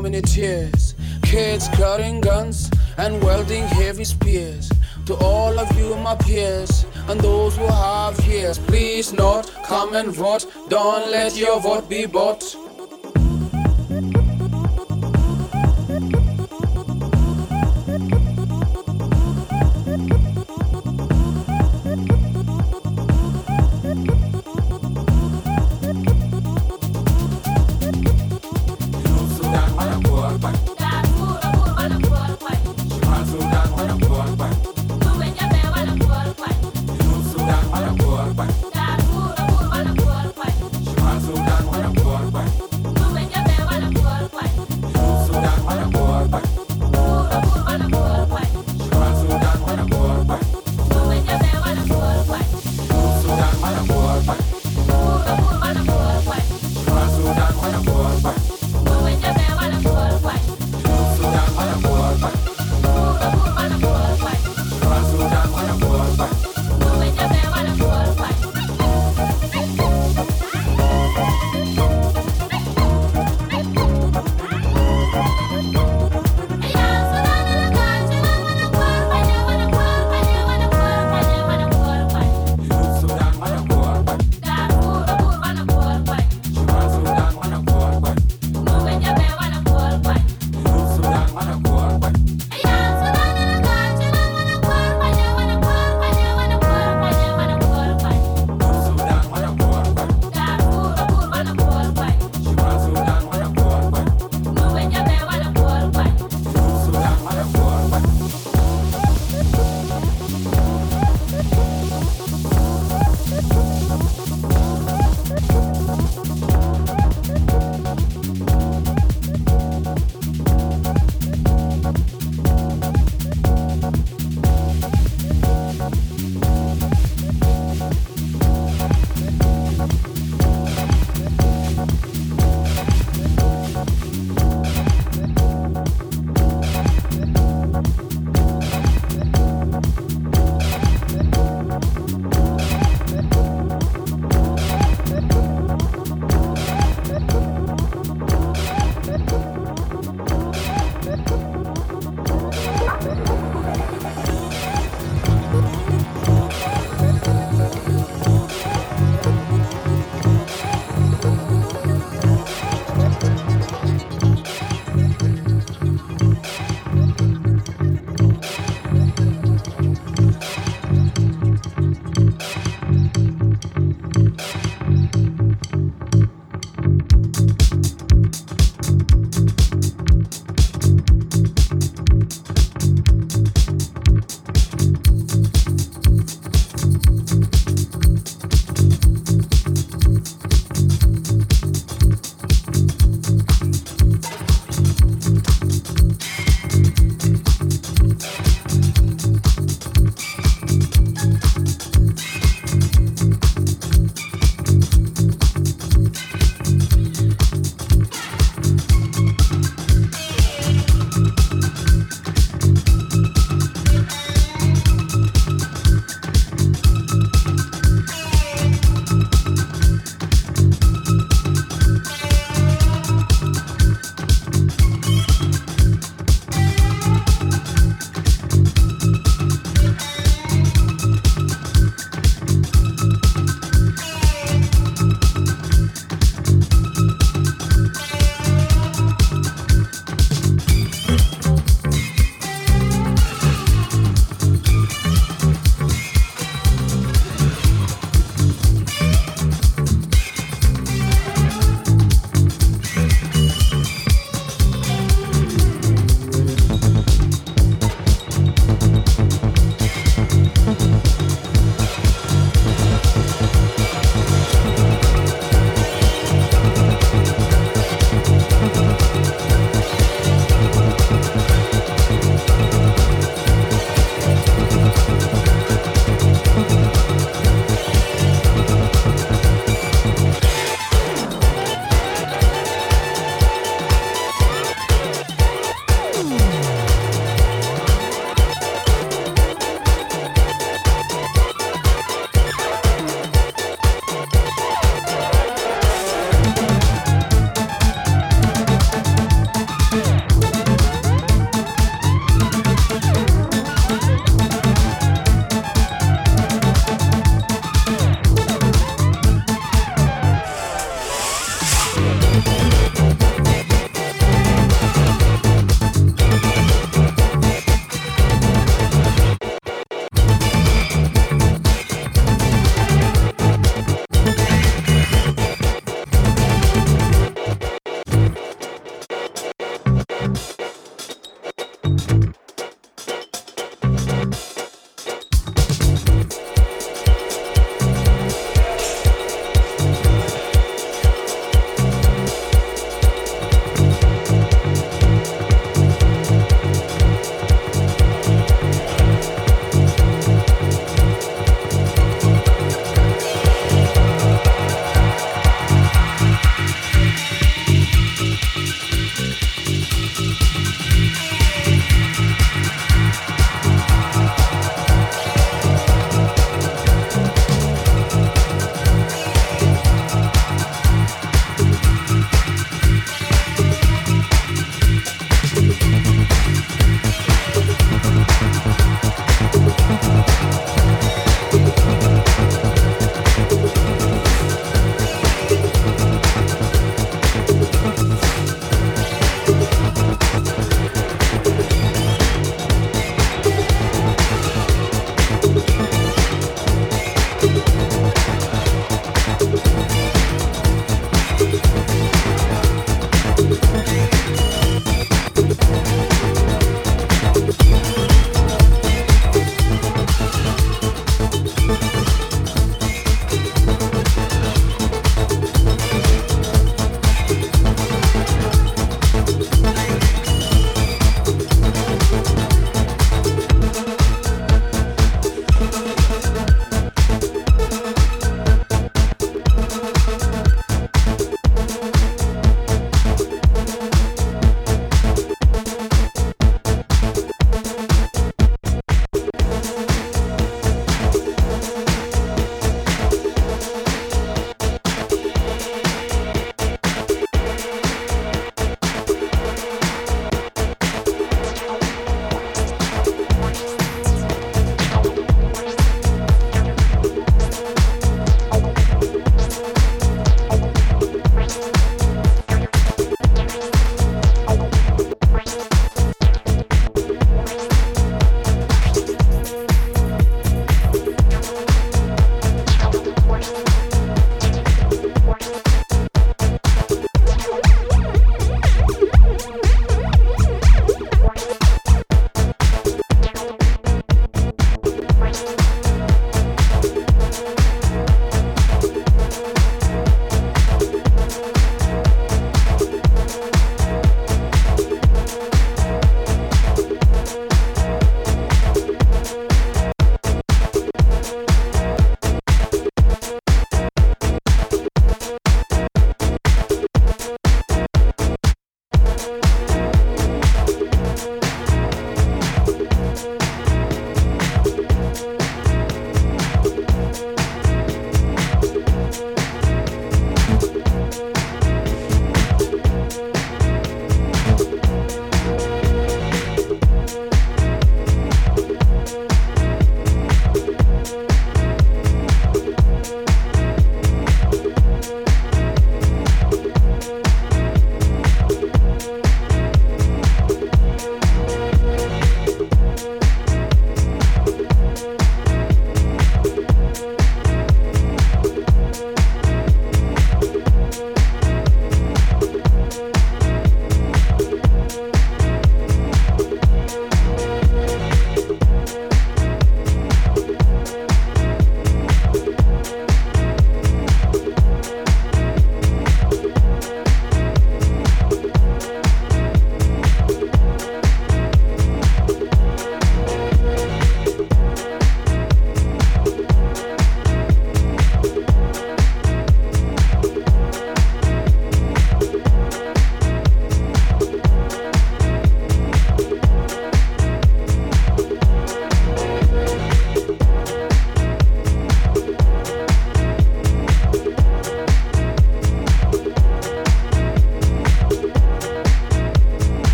many tears. Kids carrying guns and welding heavy spears. To all of you, my peers, and those who have ears, please not come and vote. Don't let your vote be bought.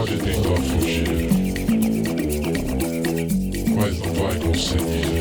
Pode tentar fugir, mas não vai conseguir.